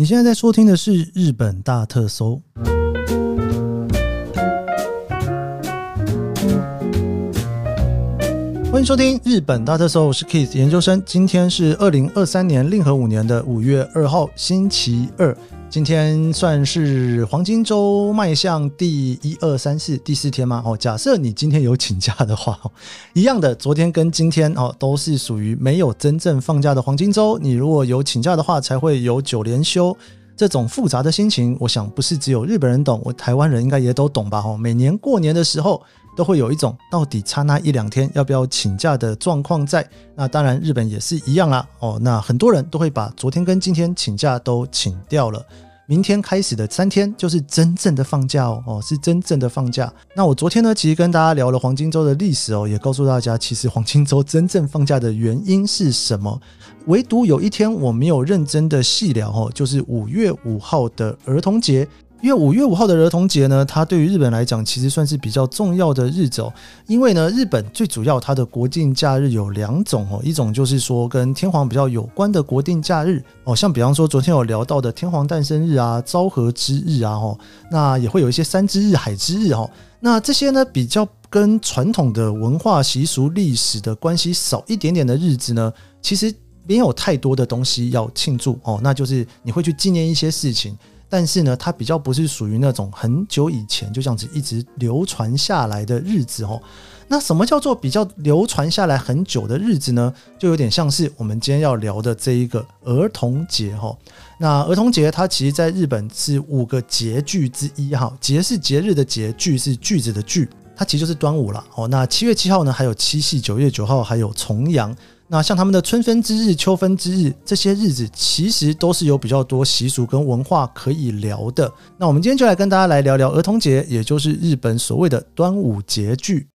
你现在在收听的是日本大特搜。欢迎收听日本大特搜，我是 Keith 研究生。今天是二零二三年令和五年的五月二号，星期二。今天算是黄金周迈向第一二三四第四天吗？哦，假设你今天有请假的话，一样的，昨天跟今天哦都是属于没有真正放假的黄金周。你如果有请假的话，才会有九连休。这种复杂的心情，我想不是只有日本人懂，我台湾人应该也都懂吧？哦，每年过年的时候。都会有一种到底差那一两天要不要请假的状况在。那当然，日本也是一样啦。哦，那很多人都会把昨天跟今天请假都请掉了。明天开始的三天就是真正的放假哦，哦，是真正的放假。那我昨天呢，其实跟大家聊了黄金周的历史哦，也告诉大家，其实黄金周真正放假的原因是什么。唯独有一天我没有认真的细聊哦，就是五月五号的儿童节。因为五月五号的儿童节呢，它对于日本来讲其实算是比较重要的日子哦。因为呢，日本最主要它的国定假日有两种哦，一种就是说跟天皇比较有关的国定假日哦，像比方说昨天有聊到的天皇诞生日啊、昭和之日啊，吼，那也会有一些山之日、海之日哦。那这些呢，比较跟传统的文化习俗、历史的关系少一点点的日子呢，其实没有太多的东西要庆祝哦，那就是你会去纪念一些事情。但是呢，它比较不是属于那种很久以前就这样子一直流传下来的日子哦。那什么叫做比较流传下来很久的日子呢？就有点像是我们今天要聊的这一个儿童节哈。那儿童节它其实在日本是五个节句之一哈。节是节日的节，句是句子的句，它其实就是端午了哦。那七月七号呢，还有七夕；九月九号还有重阳。那像他们的春分之日、秋分之日这些日子，其实都是有比较多习俗跟文化可以聊的。那我们今天就来跟大家来聊聊儿童节，也就是日本所谓的端午节句。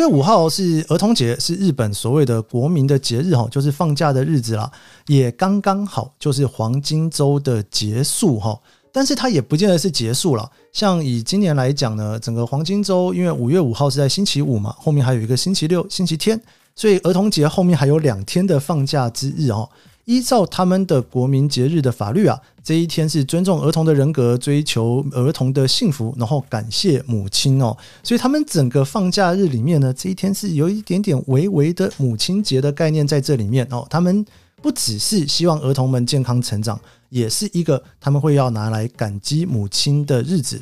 月五号是儿童节，是日本所谓的国民的节日哈，就是放假的日子啦，也刚刚好就是黄金周的结束哈。但是它也不见得是结束了，像以今年来讲呢，整个黄金周因为五月五号是在星期五嘛，后面还有一个星期六、星期天，所以儿童节后面还有两天的放假之日哦。依照他们的国民节日的法律啊，这一天是尊重儿童的人格，追求儿童的幸福，然后感谢母亲哦。所以他们整个放假日里面呢，这一天是有一点点微微的母亲节的概念在这里面哦。他们不只是希望儿童们健康成长，也是一个他们会要拿来感激母亲的日子。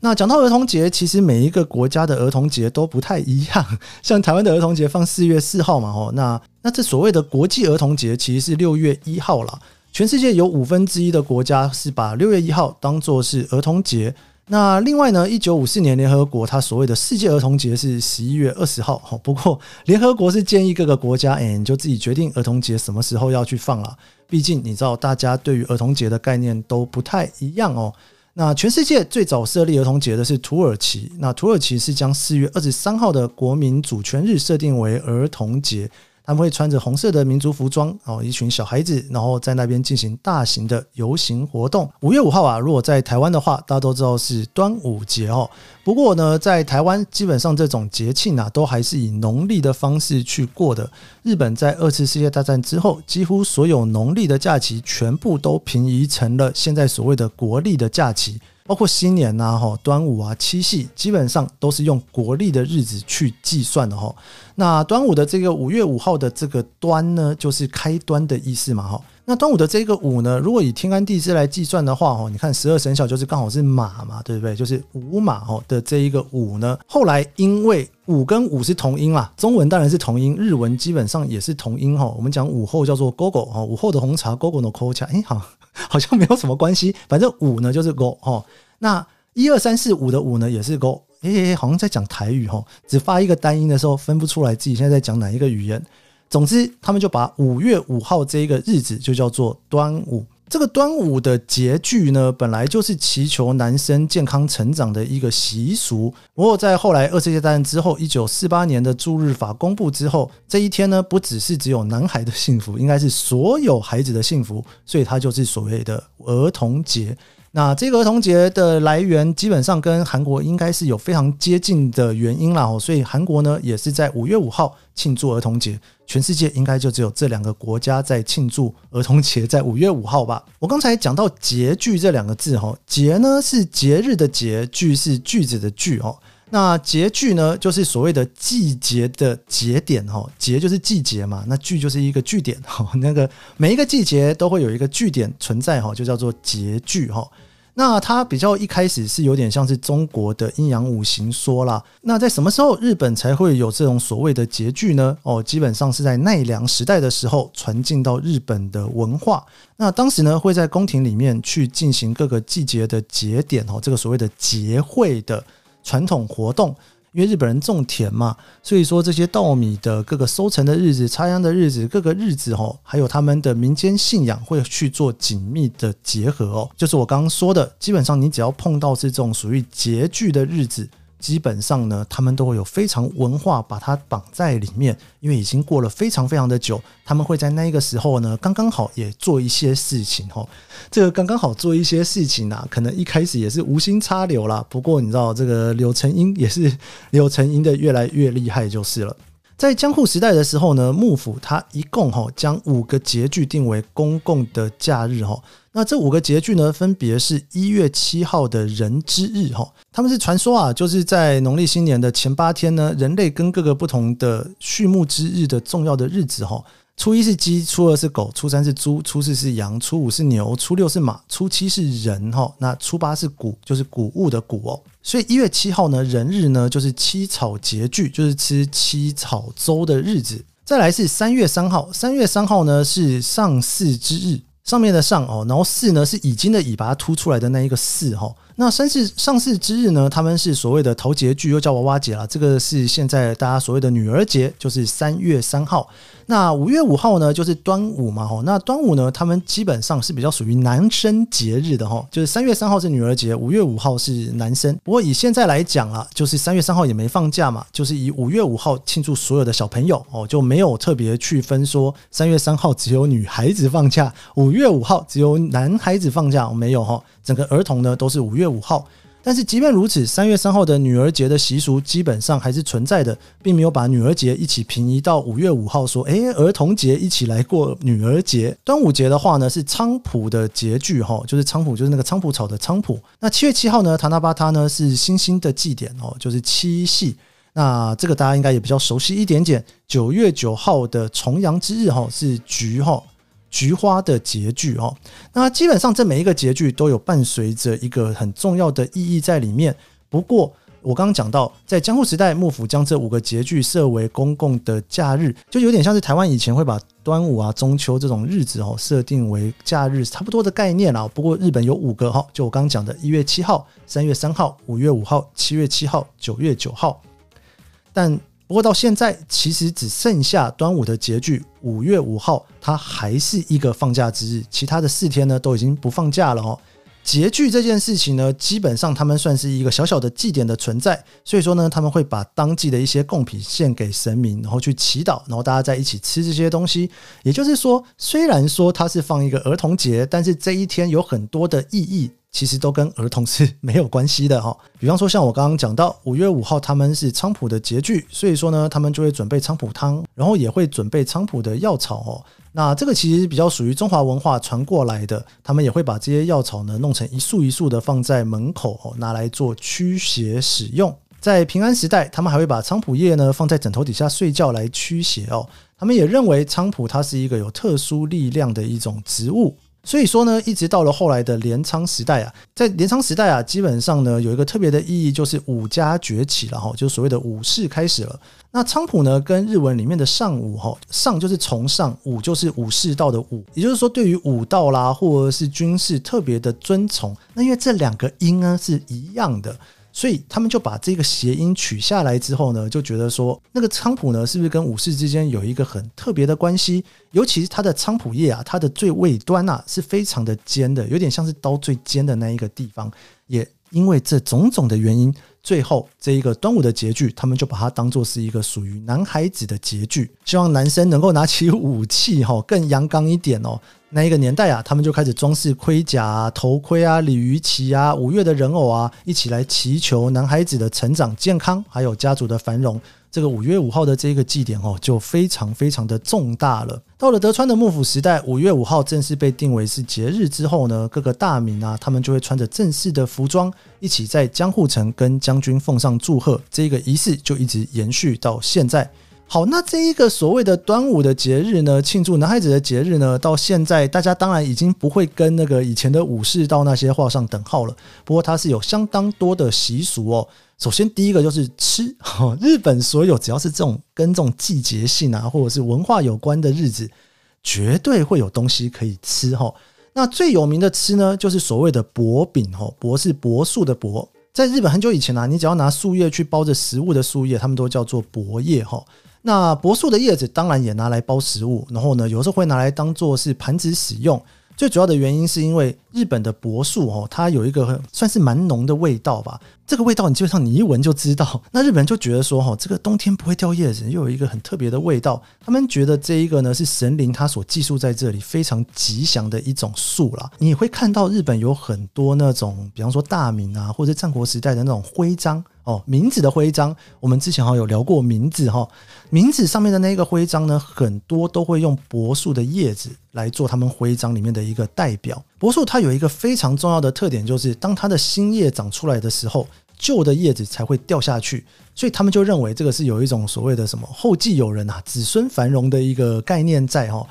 那讲到儿童节，其实每一个国家的儿童节都不太一样。像台湾的儿童节放四月四号嘛，哦，那那这所谓的国际儿童节其实是六月一号啦。全世界有五分之一的国家是把六月一号当作是儿童节。那另外呢，一九五四年联合国它所谓的世界儿童节是十一月二十号。吼，不过联合国是建议各个国家，哎，你就自己决定儿童节什么时候要去放了。毕竟你知道，大家对于儿童节的概念都不太一样哦。那全世界最早设立儿童节的是土耳其，那土耳其是将四月二十三号的国民主权日设定为儿童节。他们会穿着红色的民族服装，哦，一群小孩子，然后在那边进行大型的游行活动。五月五号啊，如果在台湾的话，大家都知道是端午节哦。不过呢，在台湾基本上这种节庆啊，都还是以农历的方式去过的。日本在二次世界大战之后，几乎所有农历的假期全部都平移成了现在所谓的国历的假期。包括新年呐、哈端午啊、七夕，基本上都是用国历的日子去计算的哈。那端午的这个五月五号的这个端呢，就是开端的意思嘛哈。那端午的这个午呢，如果以天干地支来计算的话哦，你看十二生肖就是刚好是马嘛，对不对？就是午马哦的这一个午呢，后来因为午跟午是同音啦，中文当然是同音，日文基本上也是同音哈。我们讲午后叫做 gogo 哈，午后的红茶 gogo no kocha，哎好。好像没有什么关系，反正五呢就是勾哦。那一二三四五的五呢也是勾，诶、欸，好像在讲台语哦，只发一个单音的时候分不出来自己现在在讲哪一个语言。总之，他们就把五月五号这一个日子就叫做端午。这个端午的节句呢，本来就是祈求男生健康成长的一个习俗。不过在后来二次世界大战之后，一九四八年的驻日法公布之后，这一天呢，不只是只有男孩的幸福，应该是所有孩子的幸福，所以它就是所谓的儿童节。那这个儿童节的来源基本上跟韩国应该是有非常接近的原因啦，所以韩国呢也是在五月五号庆祝儿童节，全世界应该就只有这两个国家在庆祝儿童节，在五月五号吧。我刚才讲到节句这两个字哈，节呢是节日的节，句是句子的句哦。那节句呢就是所谓的季节的节点哈，节就是季节嘛，那句就是一个句点哈，那个每一个季节都会有一个句点存在哈，就叫做节句哈。那它比较一开始是有点像是中国的阴阳五行说啦。那在什么时候日本才会有这种所谓的节句呢？哦，基本上是在奈良时代的时候传进到日本的文化。那当时呢会在宫廷里面去进行各个季节的节点哦，这个所谓的节会的传统活动。因为日本人种田嘛，所以说这些稻米的各个收成的日子、插秧的日子、各个日子哦，还有他们的民间信仰会去做紧密的结合哦。就是我刚刚说的，基本上你只要碰到是这种属于节聚的日子。基本上呢，他们都会有非常文化把它绑在里面，因为已经过了非常非常的久，他们会在那个时候呢，刚刚好也做一些事情哈。这个刚刚好做一些事情啊，可能一开始也是无心插柳啦。不过你知道，这个柳成荫也是柳成荫的越来越厉害就是了。在江户时代的时候呢，幕府它一共哈将五个节句定为公共的假日哈。那这五个节句呢，分别是一月七号的人之日哈。他们是传说啊，就是在农历新年的前八天呢，人类跟各个不同的畜牧之日的重要的日子哈。初一是鸡，初二是狗，初三是猪，初四是羊，初五是牛，初六是马，初七是人哈。那初八是谷，就是谷物的谷哦。所以一月七号呢，人日呢就是七草节句，就是吃七草粥的日子。再来是三月三号，三月三号呢是上巳之日，上面的上哦，然后四呢是已经的已把它凸出来的那一个四哈。那三巳上市之日呢，他们是所谓的头节句，又叫娃娃节啦。这个是现在大家所谓的女儿节，就是三月三号。那五月五号呢，就是端午嘛，吼。那端午呢，他们基本上是比较属于男生节日的，吼。就是三月三号是女儿节，五月五号是男生。不过以现在来讲啊，就是三月三号也没放假嘛，就是以五月五号庆祝所有的小朋友哦，就没有特别区分说三月三号只有女孩子放假，五月五号只有男孩子放假，没有哈。整个儿童呢都是五月五号。但是即便如此，三月三号的女儿节的习俗基本上还是存在的，并没有把女儿节一起平移到五月五号，说，诶，儿童节一起来过女儿节。端午节的话呢，是菖蒲的节句，哈，就是菖蒲，就是那个菖蒲草的菖蒲。那七月七号呢，塔那巴塔呢是星星的祭典，哦，就是七夕。那这个大家应该也比较熟悉一点点。九月九号的重阳之日，哈，是菊，哈。菊花的节句哦，那基本上这每一个节句都有伴随着一个很重要的意义在里面。不过我刚刚讲到，在江户时代，幕府将这五个节句设为公共的假日，就有点像是台湾以前会把端午啊、中秋这种日子哦设定为假日，差不多的概念啦。不过日本有五个哈，就我刚刚讲的一月七号、三月三号、五月五号、七月七号、九月九号，但。不过到现在，其实只剩下端午的节句五月五号，它还是一个放假之日。其他的四天呢，都已经不放假了哦。节句这件事情呢，基本上他们算是一个小小的祭典的存在。所以说呢，他们会把当季的一些贡品献给神明，然后去祈祷，然后大家在一起吃这些东西。也就是说，虽然说它是放一个儿童节，但是这一天有很多的意义。其实都跟儿童是没有关系的哈。比方说，像我刚刚讲到五月五号，他们是菖蒲的节句，所以说呢，他们就会准备菖蒲汤，然后也会准备菖蒲的药草哦。那这个其实比较属于中华文化传过来的，他们也会把这些药草呢弄成一束一束的放在门口哦，拿来做驱邪使用。在平安时代，他们还会把菖蒲叶呢放在枕头底下睡觉来驱邪哦。他们也认为菖蒲它是一个有特殊力量的一种植物。所以说呢，一直到了后来的镰仓时代啊，在镰仓时代啊，基本上呢有一个特别的意义，就是武家崛起了哈，就所谓的武士开始了。那菖蒲呢，跟日文里面的尚武哈，尚就是崇尚，武就是武士道的武，也就是说对于武道啦或者是军事特别的尊崇。那因为这两个音呢是一样的。所以他们就把这个谐音取下来之后呢，就觉得说那个菖蒲呢，是不是跟武士之间有一个很特别的关系？尤其是它的菖蒲叶啊，它的最尾端啊是非常的尖的，有点像是刀最尖的那一个地方。也因为这种种的原因，最后这一个端午的节句，他们就把它当做是一个属于男孩子的节句，希望男生能够拿起武器哈，更阳刚一点哦。那一个年代啊，他们就开始装饰盔甲啊、头盔啊、鲤鱼旗啊、五月的人偶啊，一起来祈求男孩子的成长健康，还有家族的繁荣。这个五月五号的这个祭典哦，就非常非常的重大了。到了德川的幕府时代，五月五号正式被定为是节日之后呢，各个大名啊，他们就会穿着正式的服装，一起在江户城跟将军奉上祝贺。这个仪式就一直延续到现在。好，那这一个所谓的端午的节日呢，庆祝男孩子的节日呢，到现在大家当然已经不会跟那个以前的武士道那些画上等号了。不过它是有相当多的习俗哦。首先第一个就是吃，日本所有只要是这种跟这种季节性啊，或者是文化有关的日子，绝对会有东西可以吃哈。那最有名的吃呢，就是所谓的薄饼哈，薄是柏树的薄，在日本很久以前啊，你只要拿树叶去包着食物的树叶，他们都叫做薄叶哈。那柏树的叶子当然也拿来包食物，然后呢，有时候会拿来当做是盘子使用。最主要的原因是因为日本的柏树哦，它有一个很算是蛮浓的味道吧。这个味道你基本上你一闻就知道。那日本人就觉得说哈，这个冬天不会掉叶子，又有一个很特别的味道。他们觉得这一个呢是神灵他所寄宿在这里非常吉祥的一种树啦。你会看到日本有很多那种，比方说大名啊，或者战国时代的那种徽章。哦，名字的徽章，我们之前好像有聊过名字哈。名字上面的那个徽章呢，很多都会用柏树的叶子来做他们徽章里面的一个代表。柏树它有一个非常重要的特点，就是当它的新叶长出来的时候，旧的叶子才会掉下去。所以他们就认为这个是有一种所谓的什么后继有人啊，子孙繁荣的一个概念在哈。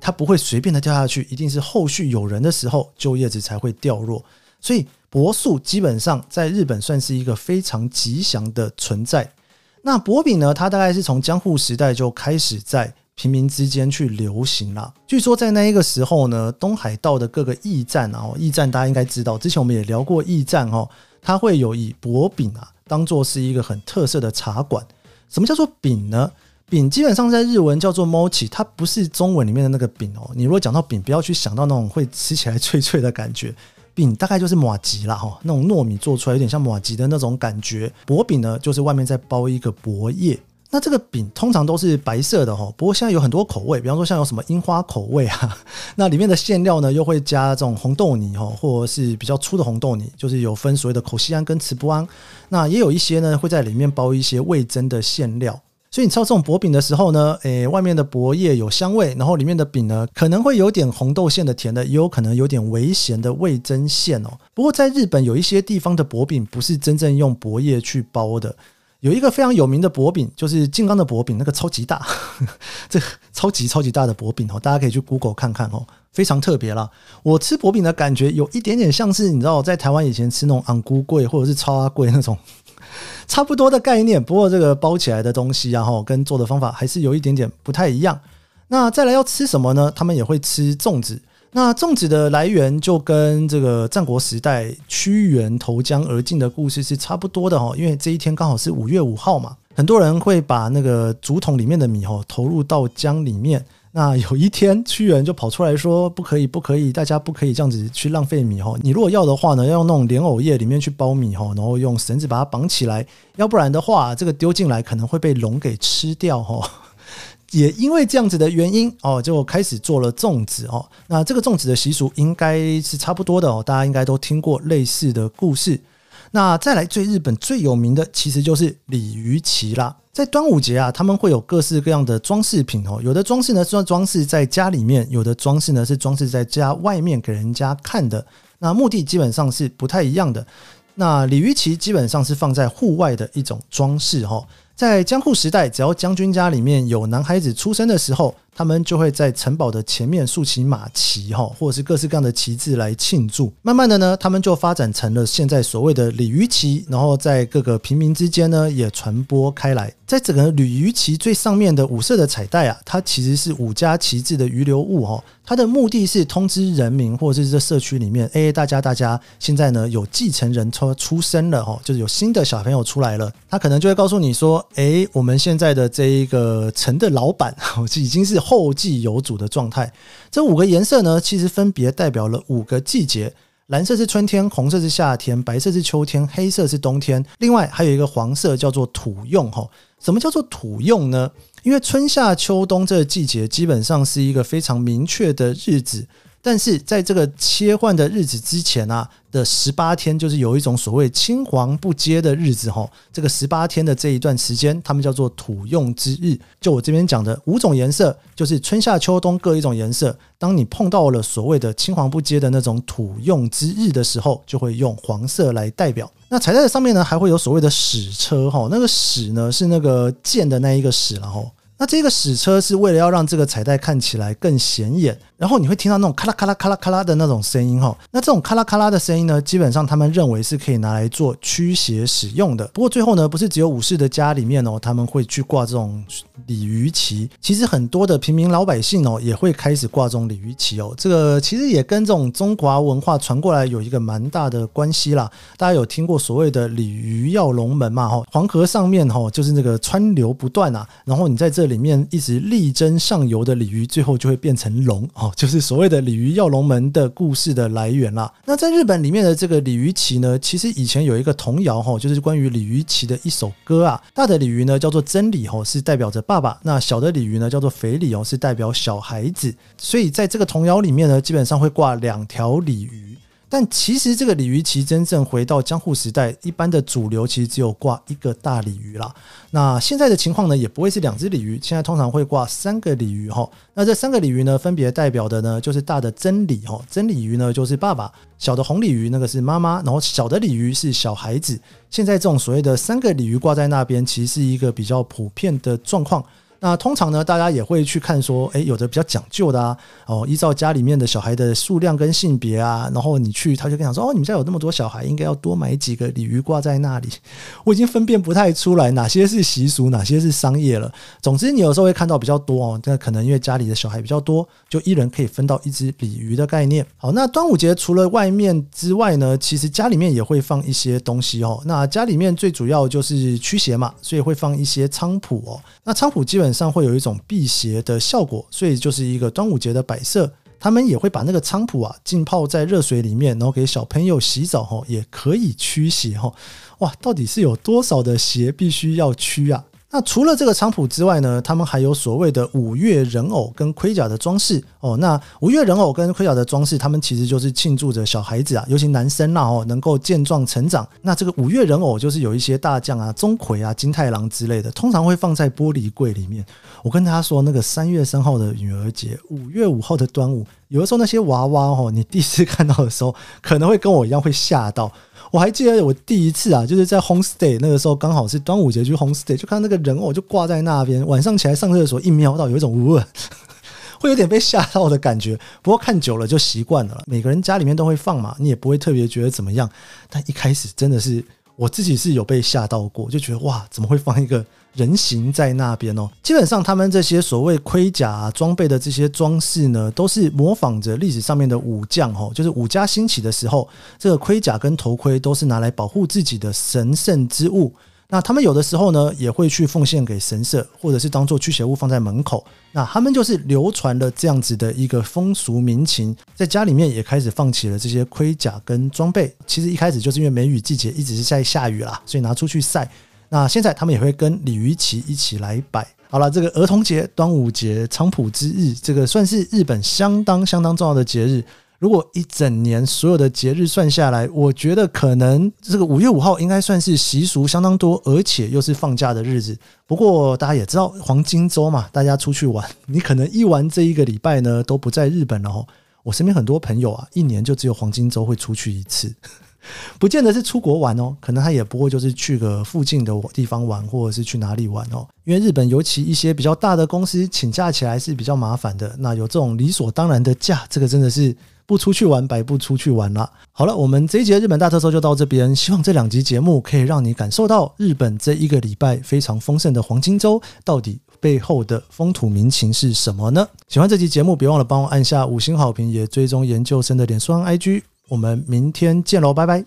它不会随便的掉下去，一定是后续有人的时候，旧叶子才会掉落。所以。柏树基本上在日本算是一个非常吉祥的存在。那薄饼呢，它大概是从江户时代就开始在平民之间去流行了。据说在那一个时候呢，东海道的各个驿站啊，驿站大家应该知道，之前我们也聊过驿站哦，它会有以薄饼啊当做是一个很特色的茶馆。什么叫做饼呢？饼基本上在日文叫做 mochi，它不是中文里面的那个饼哦。你如果讲到饼，不要去想到那种会吃起来脆脆的感觉。饼大概就是马吉啦，哈，那种糯米做出来有点像马吉的那种感觉。薄饼呢，就是外面再包一个薄叶。那这个饼通常都是白色的哈，不过现在有很多口味，比方说像有什么樱花口味啊，那里面的馅料呢又会加这种红豆泥哈，或者是比较粗的红豆泥，就是有分所谓的口西安跟慈不安。那也有一些呢会在里面包一些味噌的馅料。所以你吃到这种薄饼的时候呢，诶，外面的薄叶有香味，然后里面的饼呢，可能会有点红豆馅的甜的，也有可能有点微咸的味增馅哦。不过在日本有一些地方的薄饼不是真正用薄叶去包的，有一个非常有名的薄饼，就是静冈的薄饼，那个超级大，这超级超级大的薄饼哦，大家可以去 Google 看看哦，非常特别啦。我吃薄饼的感觉有一点点像是你知道在台湾以前吃那种昂菇贵或者是超阿贵那种。差不多的概念，不过这个包起来的东西，然后跟做的方法还是有一点点不太一样。那再来要吃什么呢？他们也会吃粽子。那粽子的来源就跟这个战国时代屈原投江而进的故事是差不多的哈，因为这一天刚好是五月五号嘛，很多人会把那个竹筒里面的米哈投入到江里面。那有一天，屈原就跑出来说：“不可以，不可以，大家不可以这样子去浪费米哈。你如果要的话呢，要用那种莲藕叶里面去包米哈，然后用绳子把它绑起来，要不然的话，这个丢进来可能会被龙给吃掉哈。也因为这样子的原因哦，就开始做了粽子哦。那这个粽子的习俗应该是差不多的哦，大家应该都听过类似的故事。那再来最日本最有名的，其实就是鲤鱼旗啦。在端午节啊，他们会有各式各样的装饰品哦。有的装饰呢是装饰在家里面，有的装饰呢是装饰在家外面给人家看的。那目的基本上是不太一样的。那鲤鱼旗基本上是放在户外的一种装饰哈。在江户时代，只要将军家里面有男孩子出生的时候，他们就会在城堡的前面竖起马旗哈，或者是各式各样的旗帜来庆祝。慢慢的呢，他们就发展成了现在所谓的鲤鱼旗，然后在各个平民之间呢也传播开来。在整个鲤鱼旗最上面的五色的彩带啊，它其实是五家旗帜的余留物哈。它的目的是通知人民或者是这社区里面，哎，大家大家现在呢有继承人出出生了哈，就是有新的小朋友出来了，他可能就会告诉你说，哎，我们现在的这一个城的老板 已经是后继有主的状态。这五个颜色呢，其实分别代表了五个季节。蓝色是春天，红色是夏天，白色是秋天，黑色是冬天。另外还有一个黄色叫做土用哈。什么叫做土用呢？因为春夏秋冬这个季节基本上是一个非常明确的日子。但是在这个切换的日子之前啊的十八天，就是有一种所谓青黄不接的日子哈。这个十八天的这一段时间，他们叫做土用之日。就我这边讲的五种颜色，就是春夏秋冬各一种颜色。当你碰到了所谓的青黄不接的那种土用之日的时候，就会用黄色来代表。那彩带的上面呢，还会有所谓的矢车哈。那个矢呢，是那个箭的那一个矢，然后。那这个矢车是为了要让这个彩带看起来更显眼，然后你会听到那种咔啦咔啦咔啦咔啦的那种声音哈。那这种咔啦咔啦的声音呢，基本上他们认为是可以拿来做驱邪使用的。不过最后呢，不是只有武士的家里面哦，他们会去挂这种鲤鱼旗。其实很多的平民老百姓哦，也会开始挂这种鲤鱼旗哦。这个其实也跟这种中华文化传过来有一个蛮大的关系啦。大家有听过所谓的鲤鱼跃龙门嘛？哈，黄河上面哈，就是那个川流不断啊，然后你在这。里面一直力争上游的鲤鱼，最后就会变成龙哦，就是所谓的鲤鱼跃龙门的故事的来源啦。那在日本里面的这个鲤鱼旗呢，其实以前有一个童谣哈，就是关于鲤鱼旗的一首歌啊。大的鲤鱼呢叫做真理哦，是代表着爸爸；那小的鲤鱼呢叫做肥鲤哦，是代表小孩子。所以在这个童谣里面呢，基本上会挂两条鲤鱼。但其实这个鲤鱼旗真正回到江户时代，一般的主流其实只有挂一个大鲤鱼啦。那现在的情况呢，也不会是两只鲤鱼，现在通常会挂三个鲤鱼哈。那这三个鲤鱼呢，分别代表的呢，就是大的真鲤哈，真鲤鱼呢就是爸爸，小的红鲤鱼那个是妈妈，然后小的鲤鱼是小孩子。现在这种所谓的三个鲤鱼挂在那边，其实是一个比较普遍的状况。那通常呢，大家也会去看说，诶，有的比较讲究的啊，哦，依照家里面的小孩的数量跟性别啊，然后你去，他就跟你讲说，哦，你们家有那么多小孩，应该要多买几个鲤鱼挂在那里。我已经分辨不太出来哪些是习俗，哪些是商业了。总之，你有时候会看到比较多哦，那可能因为家里的小孩比较多，就一人可以分到一只鲤鱼的概念。好，那端午节除了外面之外呢，其实家里面也会放一些东西哦。那家里面最主要就是驱邪嘛，所以会放一些菖蒲哦。那菖蒲基本上会有一种辟邪的效果，所以就是一个端午节的摆设。他们也会把那个菖蒲啊浸泡在热水里面，然后给小朋友洗澡吼，也可以驱邪吼。哇，到底是有多少的邪必须要驱啊？那除了这个菖蒲之外呢，他们还有所谓的五月人偶跟盔甲的装饰哦。那五月人偶跟盔甲的装饰，他们其实就是庆祝着小孩子啊，尤其男生呐哦，能够健壮成长。那这个五月人偶就是有一些大将啊、钟馗啊、金太郎之类的，通常会放在玻璃柜里面。我跟大家说，那个三月三号的女儿节，五月五号的端午，有的时候那些娃娃哦，你第一次看到的时候，可能会跟我一样会吓到。我还记得我第一次啊，就是在 homestay 那个时候，刚好是端午节去 homestay，就看那个人偶就挂在那边。晚上起来上厕所，一瞄到有一种呜，会有点被吓到的感觉。不过看久了就习惯了，每个人家里面都会放嘛，你也不会特别觉得怎么样。但一开始真的是我自己是有被吓到过，就觉得哇，怎么会放一个？人形在那边哦，基本上他们这些所谓盔甲啊、装备的这些装饰呢，都是模仿着历史上面的武将哦，就是武家兴起的时候，这个盔甲跟头盔都是拿来保护自己的神圣之物。那他们有的时候呢，也会去奉献给神社，或者是当做驱邪物放在门口。那他们就是流传了这样子的一个风俗民情，在家里面也开始放起了这些盔甲跟装备。其实一开始就是因为梅雨季节一直是在下雨啦，所以拿出去晒。那现在他们也会跟鲤鱼旗一起来摆。好了，这个儿童节、端午节、菖蒲之日，这个算是日本相当相当重要的节日。如果一整年所有的节日算下来，我觉得可能这个五月五号应该算是习俗相当多，而且又是放假的日子。不过大家也知道黄金周嘛，大家出去玩，你可能一玩这一个礼拜呢都不在日本了哦。我身边很多朋友啊，一年就只有黄金周会出去一次。不见得是出国玩哦，可能他也不会就是去个附近的地方玩，或者是去哪里玩哦。因为日本尤其一些比较大的公司请假起来是比较麻烦的，那有这种理所当然的假，这个真的是。不出去玩，白不出去玩了。好了，我们这一集的日本大特搜就到这边。希望这两集节目可以让你感受到日本这一个礼拜非常丰盛的黄金周，到底背后的风土民情是什么呢？喜欢这集节目，别忘了帮我按下五星好评，也追踪研究生的脸书 IG。我们明天见喽拜拜。